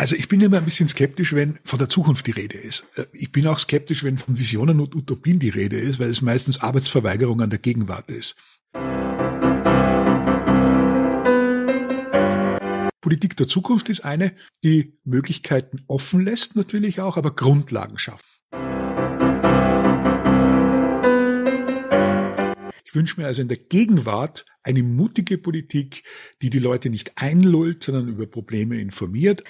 Also ich bin immer ein bisschen skeptisch, wenn von der Zukunft die Rede ist. Äh, ich bin auch skeptisch, wenn von Visionen und Utopien die Rede ist, weil es meistens Arbeitsverweigerung an der Gegenwart ist. Politik der Zukunft ist eine, die Möglichkeiten offen lässt natürlich auch, aber Grundlagen schafft. Ich wünsche mir also in der Gegenwart eine mutige Politik, die die Leute nicht einlullt, sondern über Probleme informiert.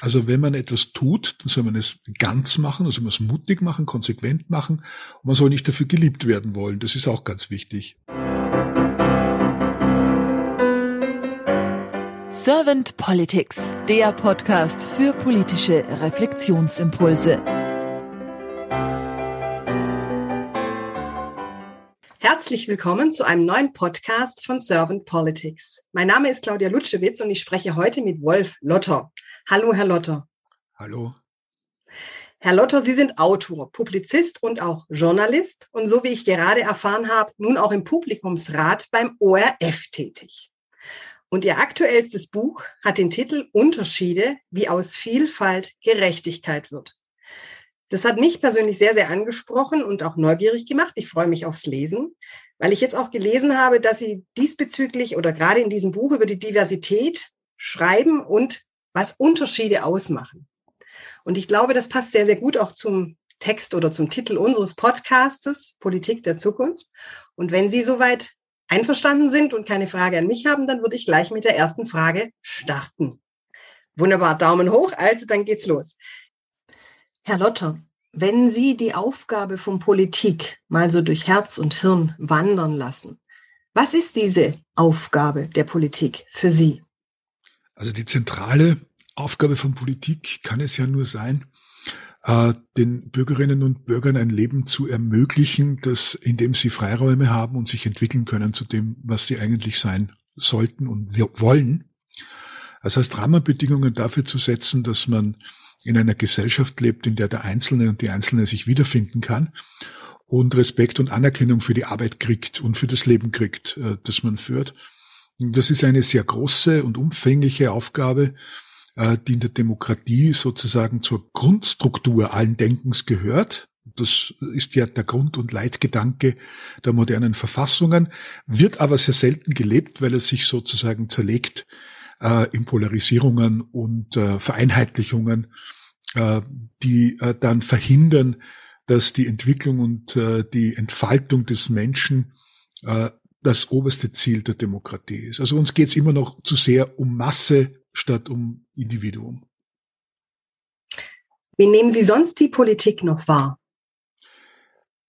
Also wenn man etwas tut, dann soll man es ganz machen, also man es mutig machen, konsequent machen und man soll nicht dafür geliebt werden wollen. Das ist auch ganz wichtig. Servant Politics, der Podcast für politische Reflexionsimpulse. Herzlich willkommen zu einem neuen Podcast von Servant Politics. Mein Name ist Claudia Lutschewitz und ich spreche heute mit Wolf Lotter. Hallo, Herr Lotter. Hallo. Herr Lotter, Sie sind Autor, Publizist und auch Journalist und so wie ich gerade erfahren habe, nun auch im Publikumsrat beim ORF tätig. Und Ihr aktuellstes Buch hat den Titel Unterschiede, wie aus Vielfalt Gerechtigkeit wird. Das hat mich persönlich sehr, sehr angesprochen und auch neugierig gemacht. Ich freue mich aufs Lesen, weil ich jetzt auch gelesen habe, dass Sie diesbezüglich oder gerade in diesem Buch über die Diversität schreiben und was Unterschiede ausmachen. Und ich glaube, das passt sehr, sehr gut auch zum Text oder zum Titel unseres Podcastes, Politik der Zukunft. Und wenn Sie soweit einverstanden sind und keine Frage an mich haben, dann würde ich gleich mit der ersten Frage starten. Wunderbar, Daumen hoch, also dann geht's los. Herr Lotter, wenn Sie die Aufgabe von Politik mal so durch Herz und Hirn wandern lassen, was ist diese Aufgabe der Politik für Sie? Also die zentrale Aufgabe von Politik kann es ja nur sein, äh, den Bürgerinnen und Bürgern ein Leben zu ermöglichen, das, in dem sie Freiräume haben und sich entwickeln können zu dem, was sie eigentlich sein sollten und wollen. Das heißt, Rahmenbedingungen dafür zu setzen, dass man in einer Gesellschaft lebt, in der der Einzelne und die Einzelne sich wiederfinden kann und Respekt und Anerkennung für die Arbeit kriegt und für das Leben kriegt, äh, das man führt. Das ist eine sehr große und umfängliche Aufgabe, äh, die in der Demokratie sozusagen zur Grundstruktur allen Denkens gehört. Das ist ja der Grund- und Leitgedanke der modernen Verfassungen, wird aber sehr selten gelebt, weil es sich sozusagen zerlegt äh, in Polarisierungen und äh, Vereinheitlichungen, äh, die äh, dann verhindern, dass die Entwicklung und äh, die Entfaltung des Menschen äh, das oberste Ziel der Demokratie ist. Also uns geht es immer noch zu sehr um Masse statt um Individuum. Wie nehmen Sie sonst die Politik noch wahr?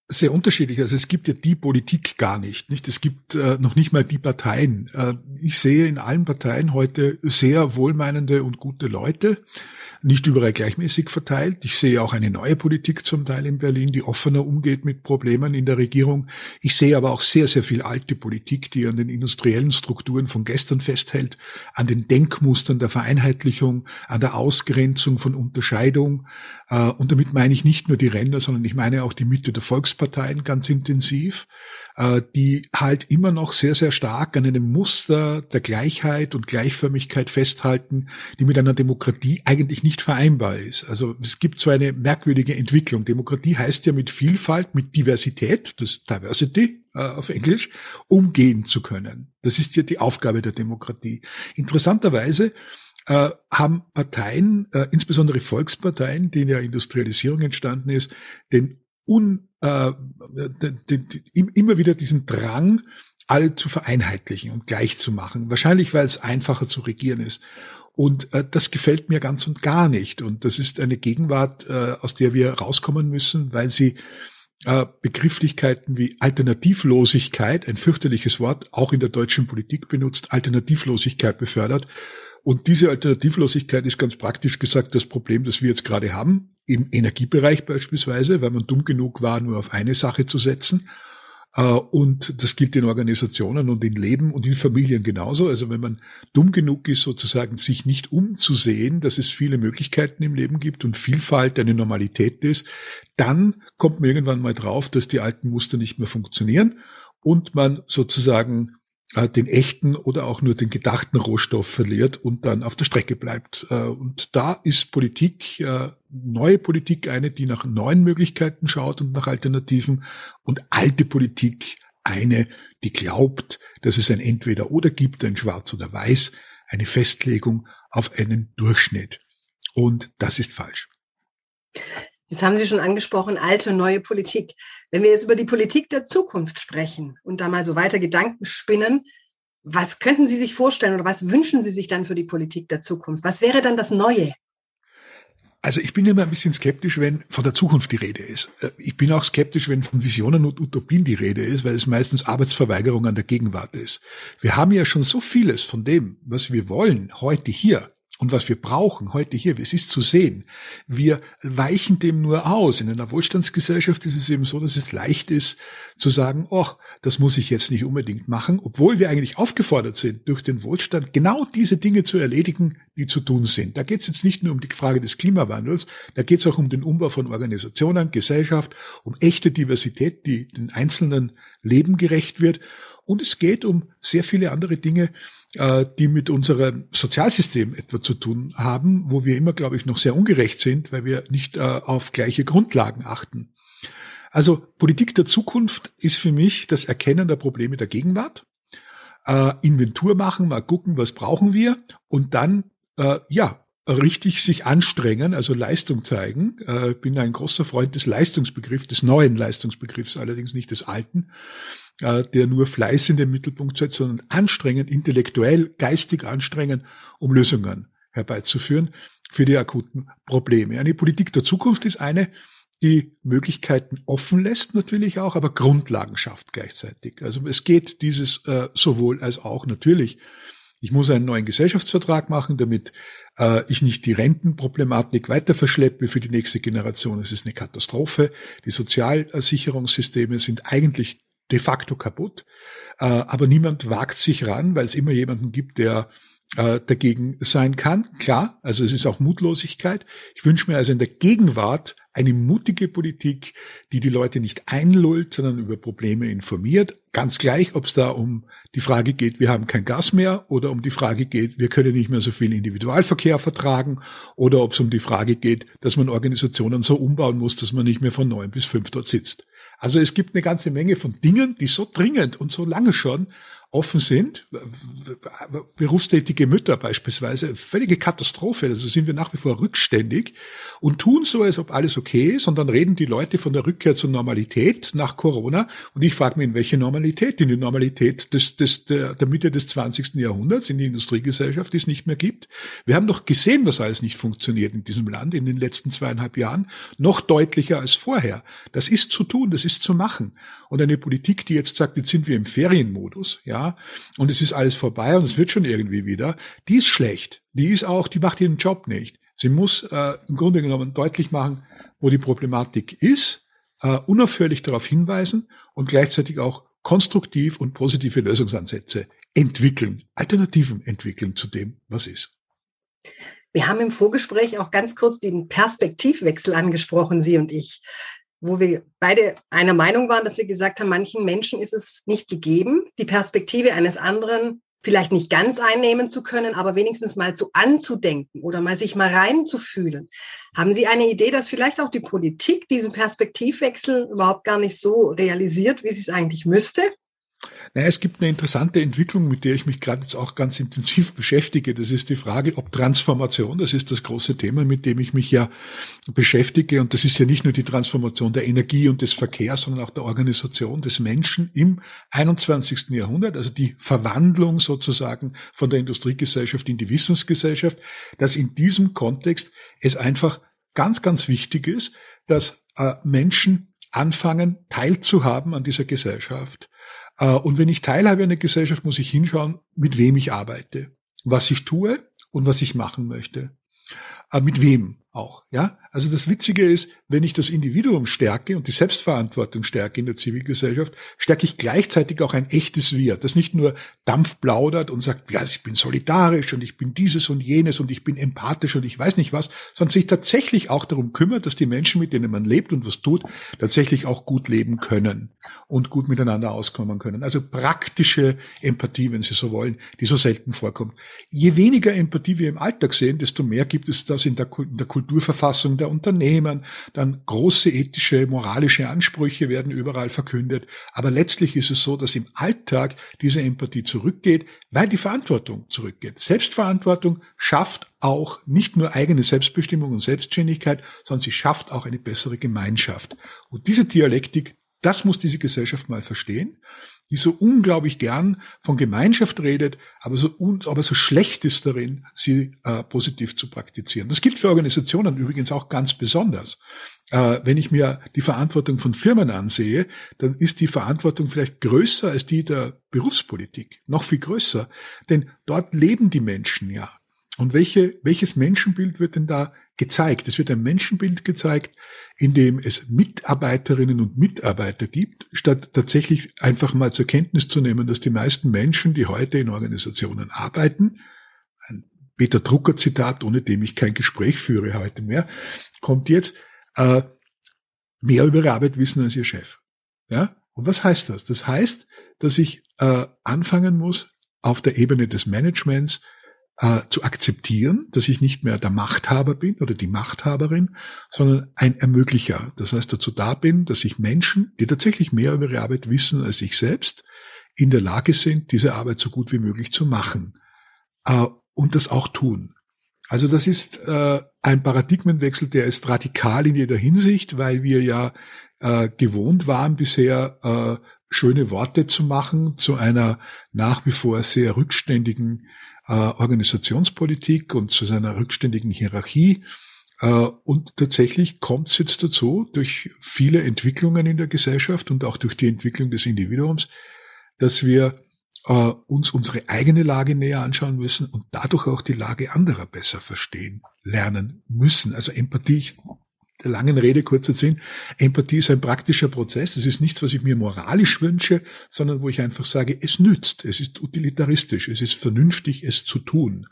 Sehr unterschiedlich. Also es gibt ja die Politik gar nicht, nicht? Es gibt äh, noch nicht mal die Parteien. Äh, ich sehe in allen Parteien heute sehr wohlmeinende und gute Leute, nicht überall gleichmäßig verteilt. Ich sehe auch eine neue Politik zum Teil in Berlin, die offener umgeht mit Problemen in der Regierung. Ich sehe aber auch sehr, sehr viel alte Politik, die an den industriellen Strukturen von gestern festhält, an den Denkmustern der Vereinheitlichung, an der Ausgrenzung von Unterscheidung. Äh, und damit meine ich nicht nur die Ränder, sondern ich meine auch die Mitte der Volksparteien ganz intensiv. Äh, die halt immer noch sehr, sehr stark an einem Muster der Gleichheit und Gleichförmigkeit festhalten, die mit einer Demokratie eigentlich nicht vereinbar ist. Also es gibt so eine merkwürdige Entwicklung. Demokratie heißt ja mit Vielfalt, mit Diversität, das Diversity äh, auf Englisch, umgehen zu können. Das ist ja die Aufgabe der Demokratie. Interessanterweise äh, haben Parteien, insbesondere Volksparteien, die in der Industrialisierung entstanden ist, den un, äh, immer wieder diesen Drang, alle zu vereinheitlichen und gleich zu machen. Wahrscheinlich, weil es einfacher zu regieren ist. Und äh, das gefällt mir ganz und gar nicht. Und das ist eine Gegenwart, äh, aus der wir rauskommen müssen, weil sie äh, Begrifflichkeiten wie Alternativlosigkeit, ein fürchterliches Wort, auch in der deutschen Politik benutzt, Alternativlosigkeit befördert. Und diese Alternativlosigkeit ist ganz praktisch gesagt das Problem, das wir jetzt gerade haben im Energiebereich beispielsweise, weil man dumm genug war, nur auf eine Sache zu setzen. Äh, und das gilt in Organisationen und in Leben und in Familien genauso. Also wenn man dumm genug ist, sozusagen sich nicht umzusehen, dass es viele Möglichkeiten im Leben gibt und Vielfalt eine Normalität ist, dann kommt man irgendwann mal drauf, dass die alten Muster nicht mehr funktionieren und man sozusagen äh, den echten oder auch nur den gedachten Rohstoff verliert und dann auf der Strecke bleibt. Äh, und da ist Politik, äh, neue Politik eine, die nach neuen Möglichkeiten schaut und nach Alternativen und alte Politik eine, die glaubt, dass es ein Entweder-Oder gibt, ein Schwarz oder Weiß, eine Festlegung auf einen Durchschnitt. Und das ist falsch. Jetzt haben Sie schon angesprochen, alte, neue Politik. Wenn wir jetzt über die Politik der Zukunft sprechen und da mal so weiter Gedanken spinnen, was könnten Sie sich vorstellen oder was wünschen Sie sich dann für die Politik der Zukunft? Was wäre dann das Neue? Also ich bin immer ein bisschen skeptisch, wenn von der Zukunft die Rede ist. Äh, ich bin auch skeptisch, wenn von Visionen und Utopien die Rede ist, weil es meistens Arbeitsverweigerung an der Gegenwart ist. Wir haben ja schon so vieles von dem, was wir wollen, heute hier. Und was wir brauchen heute hier, es ist zu sehen, wir weichen dem nur aus. In einer Wohlstandsgesellschaft ist es eben so, dass es leicht ist zu sagen, ach, das muss ich jetzt nicht unbedingt machen, obwohl wir eigentlich aufgefordert sind, durch den Wohlstand genau diese Dinge zu erledigen, die zu tun sind. Da geht es jetzt nicht nur um die Frage des Klimawandels, da geht es auch um den Umbau von Organisationen, Gesellschaft, um echte Diversität, die den einzelnen Leben gerecht wird. Und es geht um sehr viele andere Dinge, die mit unserem Sozialsystem etwa zu tun haben, wo wir immer, glaube ich, noch sehr ungerecht sind, weil wir nicht äh, auf gleiche Grundlagen achten. Also Politik der Zukunft ist für mich das Erkennen der Probleme der Gegenwart, äh, Inventur machen, mal gucken, was brauchen wir und dann ja richtig sich anstrengen, also Leistung zeigen. Äh, bin ein großer Freund des Leistungsbegriffs, des neuen Leistungsbegriffs, allerdings nicht des alten, äh, der nur Fleiß in den Mittelpunkt setzt, sondern anstrengend, intellektuell, geistig anstrengend, um Lösungen herbeizuführen für die akuten Probleme. Eine Politik der Zukunft ist eine, die Möglichkeiten offen lässt natürlich auch, aber Grundlagen schafft gleichzeitig. Also es geht dieses äh, sowohl als auch natürlich. Ich muss einen neuen Gesellschaftsvertrag machen, damit äh, ich nicht die Rentenproblematik weiter verschleppe für die nächste Generation. Es ist eine Katastrophe. Die Sozialsicherungssysteme sind eigentlich de facto kaputt. Äh, aber niemand wagt sich ran, weil es immer jemanden gibt, der äh, dagegen sein kann. Klar, also es ist auch Mutlosigkeit. Ich wünsche mir also in der Gegenwart eine mutige Politik, die die Leute nicht einlullt, sondern über Probleme informiert. Ganz gleich, ob es da um die Frage geht, wir haben kein Gas mehr oder um die Frage geht, wir können nicht mehr so viel Individualverkehr vertragen oder ob es um die Frage geht, dass man Organisationen so umbauen muss, dass man nicht mehr von neun bis fünf dort sitzt. Also es gibt eine ganze Menge von Dingen, die so dringend und so lange schon offen sind. Berufstätige Mütter beispielsweise, völlige Katastrophe. Also sind wir nach wie vor rückständig und tun so, als ob alles okay ist. Und dann reden die Leute von der Rückkehr zur Normalität nach Corona. Und ich frage mich, in welche Normalität? In die Normalität des, des, der, der Mitte des 20. Jahrhunderts, in die Industriegesellschaft, die es nicht mehr gibt. Wir haben doch gesehen, was alles nicht funktioniert in diesem Land in den letzten zweieinhalb Jahren. Noch deutlicher als vorher. Das ist zu tun, das ist zu machen. Und eine Politik, die jetzt sagt, jetzt sind wir im Ferienmodus, ja, ja, und es ist alles vorbei und es wird schon irgendwie wieder, die ist schlecht. Die ist auch, die macht ihren Job nicht. Sie muss äh, im Grunde genommen deutlich machen, wo die Problematik ist, äh, unaufhörlich darauf hinweisen und gleichzeitig auch konstruktiv und positive Lösungsansätze entwickeln, Alternativen entwickeln zu dem, was ist. Wir haben im Vorgespräch auch ganz kurz den Perspektivwechsel angesprochen, Sie und ich wo wir beide einer Meinung waren, dass wir gesagt haben, manchen Menschen ist es nicht gegeben, die Perspektive eines anderen vielleicht nicht ganz einnehmen zu können, aber wenigstens mal zu anzudenken oder mal sich mal reinzufühlen. Haben Sie eine Idee, dass vielleicht auch die Politik diesen Perspektivwechsel überhaupt gar nicht so realisiert, wie sie es eigentlich müsste? Naja, es gibt eine interessante Entwicklung, mit der ich mich gerade jetzt auch ganz intensiv beschäftige. Das ist die Frage, ob Transformation, das ist das große Thema, mit dem ich mich ja beschäftige. Und das ist ja nicht nur die Transformation der Energie und des Verkehrs, sondern auch der Organisation des Menschen im 21. Jahrhundert, also die Verwandlung sozusagen von der Industriegesellschaft in die Wissensgesellschaft, dass in diesem Kontext es einfach ganz, ganz wichtig ist, dass äh, Menschen anfangen, teilzuhaben an dieser Gesellschaft und wenn ich teilhabe an der Gesellschaft, muss ich hinschauen, mit wem ich arbeite, was ich tue und was ich machen möchte. Äh, mit wem auch, ja? Also das Witzige ist, wenn ich das Individuum stärke und die Selbstverantwortung stärke in der Zivilgesellschaft, stärke ich gleichzeitig auch ein echtes Wir, das nicht nur Dampf plaudert und sagt, ja, ich bin solidarisch und ich bin dieses und jenes und ich bin empathisch und ich weiß nicht was, sondern sich tatsächlich auch darum kümmert, dass die Menschen, mit denen man lebt und was tut, tatsächlich auch gut leben können und gut miteinander auskommen können. Also praktische Empathie, wenn Sie so wollen, die so selten vorkommt. Je weniger Empathie wir im Alltag sehen, desto mehr gibt es das in der, in der Kulturverfassung der Unternehmen. Dann große ethische, moralische Ansprüche werden überall verkündet. Aber letztlich ist es so, dass im Alltag diese Empathie zurückgeht, weil die Verantwortung zurückgeht. Selbstverantwortung schafft auch nicht nur eigene Selbstbestimmung und Selbstständigkeit, sondern sie schafft auch eine bessere Gemeinschaft. Und diese Dialektik, das muss diese Gesellschaft mal verstehen die so unglaublich gern von Gemeinschaft redet, aber so, aber so schlecht ist darin, sie äh, positiv zu praktizieren. Das gilt für Organisationen übrigens auch ganz besonders. Äh, wenn ich mir die Verantwortung von Firmen ansehe, dann ist die Verantwortung vielleicht größer als die der Berufspolitik, noch viel größer. Denn dort leben die Menschen ja. Und welche, welches Menschenbild wird denn da gezeigt? Es wird ein Menschenbild gezeigt, in dem es Mitarbeiterinnen und Mitarbeiter gibt, statt tatsächlich einfach mal zur Kenntnis zu nehmen, dass die meisten Menschen, die heute in Organisationen arbeiten, ein Peter Drucker Zitat, ohne dem ich kein Gespräch führe heute mehr, kommt jetzt, äh, mehr über ihre Arbeit wissen als ihr Chef. Ja? Und was heißt das? Das heißt, dass ich äh, anfangen muss, auf der Ebene des Managements äh, zu akzeptieren, dass ich nicht mehr der Machthaber bin oder die Machthaberin, sondern ein Ermöglicher. Das heißt, dazu da bin, dass ich Menschen, die tatsächlich mehr über ihre Arbeit wissen als ich selbst, in der Lage sind, diese Arbeit so gut wie möglich zu machen äh, und das auch tun. Also das ist äh, ein Paradigmenwechsel, der ist radikal in jeder Hinsicht, weil wir ja äh, gewohnt waren bisher äh, schöne Worte zu machen zu einer nach wie vor sehr rückständigen äh, Organisationspolitik und zu seiner rückständigen Hierarchie. Äh, und tatsächlich kommt es jetzt dazu, durch viele Entwicklungen in der Gesellschaft und auch durch die Entwicklung des Individuums, dass wir äh, uns unsere eigene Lage näher anschauen müssen und dadurch auch die Lage anderer besser verstehen, lernen müssen. Also Empathie, ich der langen Rede kurzer Sinn, Empathie ist ein praktischer Prozess. Es ist nichts, was ich mir moralisch wünsche, sondern wo ich einfach sage, es nützt, es ist utilitaristisch, es ist vernünftig, es zu tun.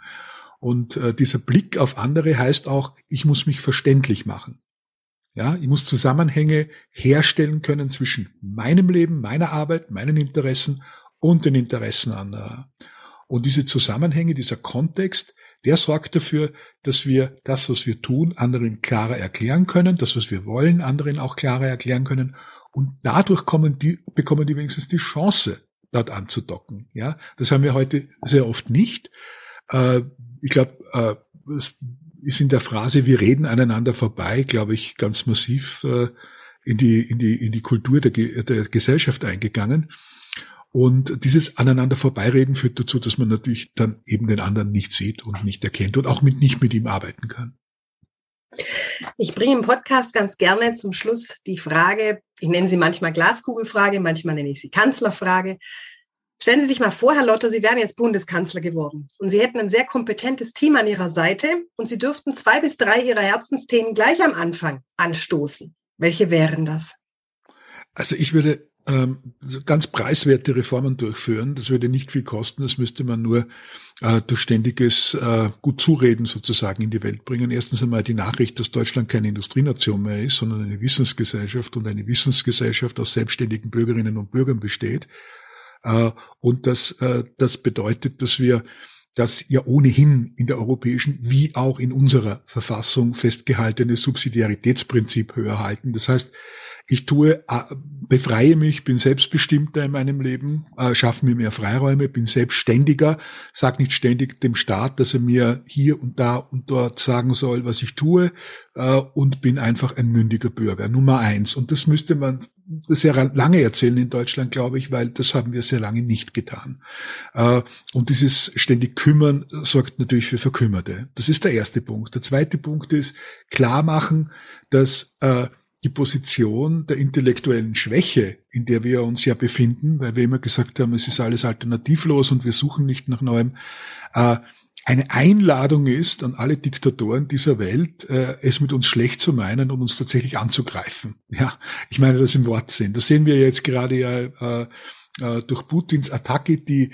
Und äh, dieser Blick auf andere heißt auch, ich muss mich verständlich machen. Ja, ich muss Zusammenhänge herstellen können zwischen meinem Leben, meiner Arbeit, meinen Interessen und den Interessen anderer. Und diese Zusammenhänge, dieser Kontext, der sorgt dafür, dass wir das, was wir tun, anderen klarer erklären können, das, was wir wollen, anderen auch klarer erklären können. Und dadurch kommen die, bekommen die wenigstens die Chance, dort anzudocken. Ja, das haben wir heute sehr oft nicht. Äh, ich glaube, äh, es ist in der Phrase, wir reden aneinander vorbei, glaube ich, ganz massiv äh, in die, in die, in die Kultur der, der Gesellschaft eingegangen. Und dieses aneinander vorbeireden führt dazu, dass man natürlich dann eben den anderen nicht sieht und nicht erkennt und auch mit, nicht mit ihm arbeiten kann. Ich bringe im Podcast ganz gerne zum Schluss die Frage, ich nenne sie manchmal Glaskugelfrage, manchmal nenne ich sie Kanzlerfrage. Stellen Sie sich mal vor, Herr Lotter, Sie wären jetzt Bundeskanzler geworden und Sie hätten ein sehr kompetentes Team an Ihrer Seite und Sie dürften zwei bis drei Ihrer Herzensthemen gleich am Anfang anstoßen. Welche wären das? Also ich würde ganz preiswerte Reformen durchführen. Das würde nicht viel kosten. Das müsste man nur äh, durch ständiges äh, gut Zureden sozusagen in die Welt bringen. Erstens einmal die Nachricht, dass Deutschland keine Industrienation mehr ist, sondern eine Wissensgesellschaft und eine Wissensgesellschaft aus selbstständigen Bürgerinnen und Bürgern besteht. Äh, und das, äh, das bedeutet, dass wir das ja ohnehin in der europäischen wie auch in unserer Verfassung festgehaltene Subsidiaritätsprinzip höher halten. Das heißt, ich tue, äh, befreie mich, bin selbstbestimmter in meinem Leben, äh, schaffe mir mehr Freiräume, bin selbstständiger, sag nicht ständig dem Staat, dass er mir hier und da und dort sagen soll, was ich tue, äh, und bin einfach ein mündiger Bürger. Nummer eins. Und das müsste man sehr lange erzählen in Deutschland, glaube ich, weil das haben wir sehr lange nicht getan. Und dieses ständig Kümmern sorgt natürlich für Verkümmerte. Das ist der erste Punkt. Der zweite Punkt ist klar machen, dass die Position der intellektuellen Schwäche, in der wir uns ja befinden, weil wir immer gesagt haben, es ist alles alternativlos und wir suchen nicht nach Neuem, äh, eine Einladung ist an alle Diktatoren dieser Welt, äh, es mit uns schlecht zu meinen und uns tatsächlich anzugreifen. Ja, ich meine das im Wortsinn. Das sehen wir jetzt gerade ja äh, durch Putins Attacke, die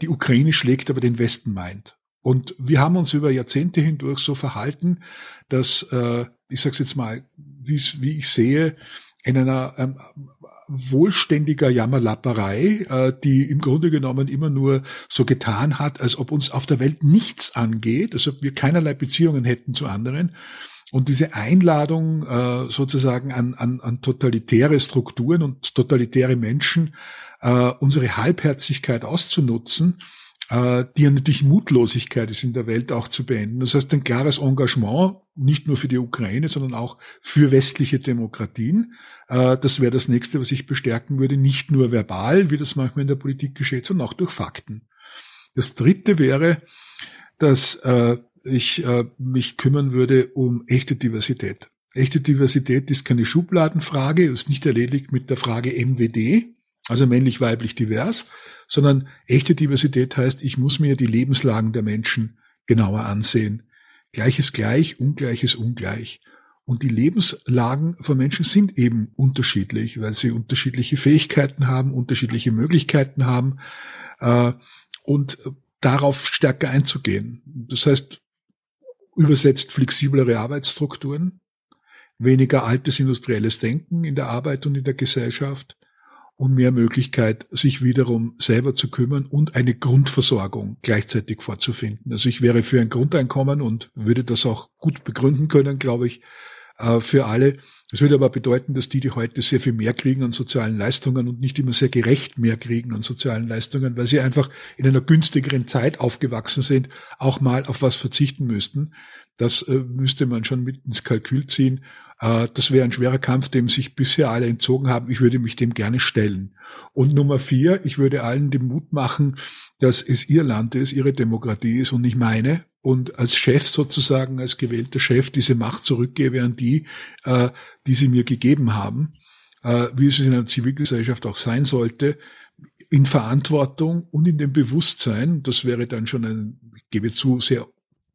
die Ukraine schlägt, aber den Westen meint. Und wir haben uns über Jahrzehnte hindurch so verhalten, dass, äh, ich sage jetzt mal, wie ich sehe, in einer ähm, wohlständiger Jammerlapperei, äh, die im Grunde genommen immer nur so getan hat, als ob uns auf der Welt nichts angeht, als ob wir keinerlei Beziehungen hätten zu anderen. Und diese Einladung äh, sozusagen an, an, an totalitäre Strukturen und totalitäre Menschen, äh, unsere Halbherzigkeit auszunutzen, die ja natürlich Mutlosigkeit ist in der Welt auch zu beenden. Das heißt, ein klares Engagement, nicht nur für die Ukraine, sondern auch für westliche Demokratien. Äh, das wäre das nächste, was ich bestärken würde, nicht nur verbal, wie das manchmal in der Politik geschieht, sondern auch durch Fakten. Das dritte wäre, dass äh, ich mich kümmern würde um echte Diversität. Echte Diversität ist keine Schubladenfrage, ist nicht erledigt mit der Frage MWD, also männlich-weiblich divers, sondern echte Diversität heißt, ich muss mir die Lebenslagen der Menschen genauer ansehen. Gleiches gleich, Ungleiches ungleich. Und die Lebenslagen von Menschen sind eben unterschiedlich, weil sie unterschiedliche Fähigkeiten haben, unterschiedliche Möglichkeiten haben äh, und darauf stärker einzugehen. Das heißt, übersetzt flexiblere Arbeitsstrukturen, weniger altes industrielles Denken in der Arbeit und in der Gesellschaft, und mehr Möglichkeit, sich wiederum selber zu kümmern und eine Grundversorgung gleichzeitig vorzufinden. Also ich wäre für ein Grundeinkommen und würde das auch gut begründen können, glaube ich, äh, für alle. Es würde aber bedeuten, dass die, die heute sehr viel mehr kriegen an sozialen Leistungen und nicht immer sehr gerecht mehr kriegen an sozialen Leistungen, weil sie einfach in einer günstigeren Zeit aufgewachsen sind, auch mal auf was verzichten müssten. Das äh, müsste man schon mit ins Kalkül ziehen. Äh, das wäre ein schwerer Kampf, dem sich bisher alle entzogen haben. Ich würde mich dem gerne stellen. Und Nummer vier, ich würde allen den Mut machen, dass es ihr Land ist, ihre Demokratie ist und nicht meine. Und als Chef sozusagen, als gewählter Chef diese Macht zurückgebe an die, äh, die sie mir gegeben haben, äh, wie es in einer Zivilgesellschaft auch sein sollte, in Verantwortung und in dem Bewusstsein, das wäre dann schon ein, ich gebe zu, sehr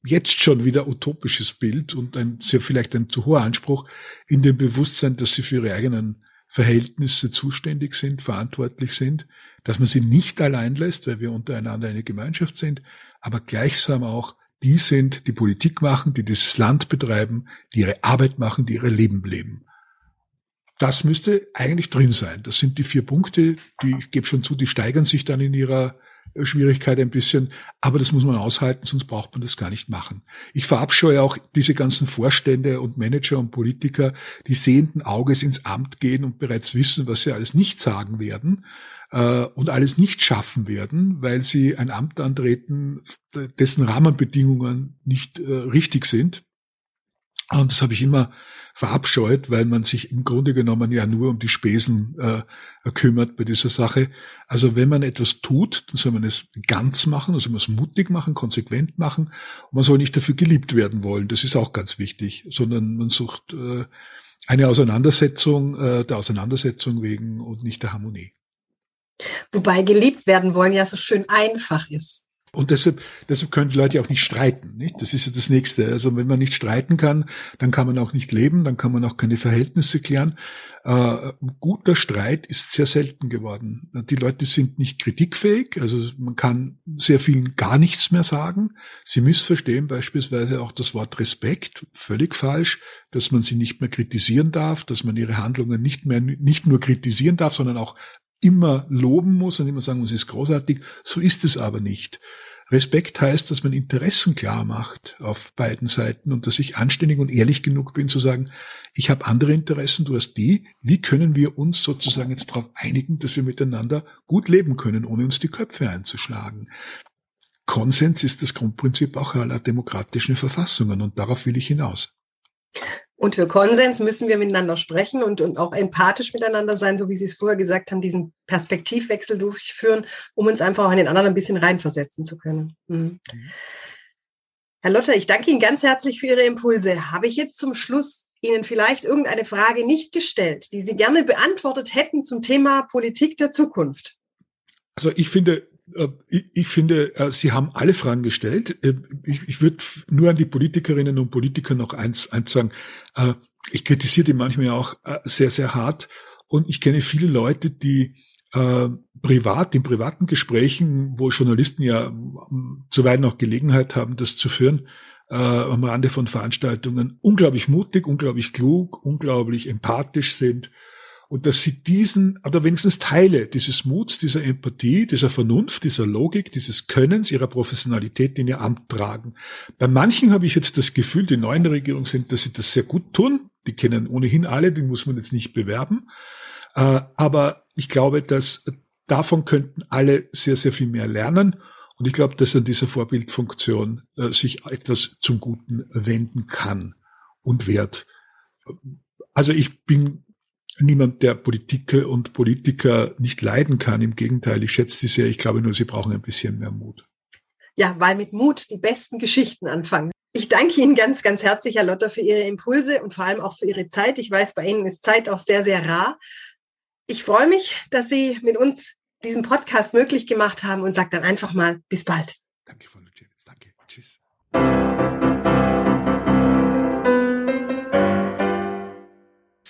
jetzt schon wieder utopisches Bild und ein sehr vielleicht ein zu hoher Anspruch in dem Bewusstsein, dass sie für ihre eigenen Verhältnisse zuständig sind, verantwortlich sind, dass man sie nicht allein lässt, weil wir untereinander eine Gemeinschaft sind, aber gleichsam auch die sind, die Politik machen, die dieses Land betreiben, die ihre Arbeit machen, die ihre Leben leben. Das müsste eigentlich drin sein. Das sind die vier Punkte, die, ich gebe schon zu, die steigern sich dann in ihrer Schwierigkeit ein bisschen. Aber das muss man aushalten, sonst braucht man das gar nicht machen. Ich verabscheue auch diese ganzen Vorstände und Manager und Politiker, die sehenden Auges ins Amt gehen und bereits wissen, was sie alles nicht sagen werden äh, und alles nicht schaffen werden, weil sie ein Amt antreten, dessen Rahmenbedingungen nicht äh, richtig sind. Und das habe ich immer verabscheut, weil man sich im Grunde genommen ja nur um die Spesen äh, kümmert bei dieser Sache. Also wenn man etwas tut, dann soll man es ganz machen, also man es mutig machen, konsequent machen. Und man soll nicht dafür geliebt werden wollen, das ist auch ganz wichtig, sondern man sucht äh, eine Auseinandersetzung äh, der Auseinandersetzung wegen und nicht der Harmonie. Wobei geliebt werden wollen ja so schön einfach ist. Und deshalb, deshalb können die Leute auch nicht streiten. Nicht? Das ist ja das Nächste. Also wenn man nicht streiten kann, dann kann man auch nicht leben, dann kann man auch keine Verhältnisse klären. Äh, guter Streit ist sehr selten geworden. Die Leute sind nicht kritikfähig, also man kann sehr vielen gar nichts mehr sagen. Sie missverstehen beispielsweise auch das Wort Respekt, völlig falsch, dass man sie nicht mehr kritisieren darf, dass man ihre Handlungen nicht mehr, nicht nur kritisieren darf, sondern auch immer loben muss und immer sagen muss, es ist großartig. So ist es aber nicht. Respekt heißt, dass man Interessen klar macht auf beiden Seiten und dass ich anständig und ehrlich genug bin zu sagen, ich habe andere Interessen, du hast die. Wie können wir uns sozusagen jetzt darauf einigen, dass wir miteinander gut leben können, ohne uns die Köpfe einzuschlagen? Konsens ist das Grundprinzip auch aller demokratischen Verfassungen und darauf will ich hinaus. Und für Konsens müssen wir miteinander sprechen und, und auch empathisch miteinander sein, so wie Sie es vorher gesagt haben, diesen Perspektivwechsel durchführen, um uns einfach auch in den anderen ein bisschen reinversetzen zu können. Mhm. Mhm. Herr Lotter, ich danke Ihnen ganz herzlich für Ihre Impulse. Habe ich jetzt zum Schluss Ihnen vielleicht irgendeine Frage nicht gestellt, die Sie gerne beantwortet hätten zum Thema Politik der Zukunft? Also ich finde ich, ich, finde, äh, Sie haben alle Fragen gestellt. Äh, ich, würde nur an die Politikerinnen und Politiker noch eins, eins sagen. Äh, ich kritisiere die manchmal auch äh, sehr, sehr hart. Und ich kenne viele Leute, die äh, privat, in privaten Gesprächen, wo Journalisten ja zuweilen auch Gelegenheit haben, das zu führen, äh, am Rande von Veranstaltungen, unglaublich mutig, unglaublich klug, unglaublich empathisch sind. Und dass sie diesen, oder wenigstens Teile dieses Muts, dieser Empathie, dieser Vernunft, dieser Logik, dieses Könnens, ihrer Professionalität in ihr Amt tragen. Bei manchen habe ich jetzt das Gefühl, die neuen Regierung sind, dass sie das sehr gut tun. Die kennen ohnehin alle, die muss man jetzt nicht bewerben. Äh, aber ich glaube, dass davon könnten alle sehr, sehr viel mehr lernen. Und ich glaube, dass an dieser Vorbildfunktion äh, sich etwas zum Guten wenden kann und wird. Also ich bin niemand, der Politiker und Politiker nicht leiden kann. Im Gegenteil, ich schätze sie sehr. Ich glaube nur, sie brauchen ein bisschen mehr Mut. Ja, weil mit Mut die besten Geschichten anfangen. Ich danke Ihnen ganz, ganz herzlich, Herr Lotter, für Ihre Impulse und vor allem auch für Ihre Zeit. Ich weiß, bei Ihnen ist Zeit auch sehr, sehr rar. Ich freue mich, dass Sie mit uns diesen Podcast möglich gemacht haben und sage dann einfach mal bis bald. Danke, Frau Lutschewitz. Danke. Tschüss.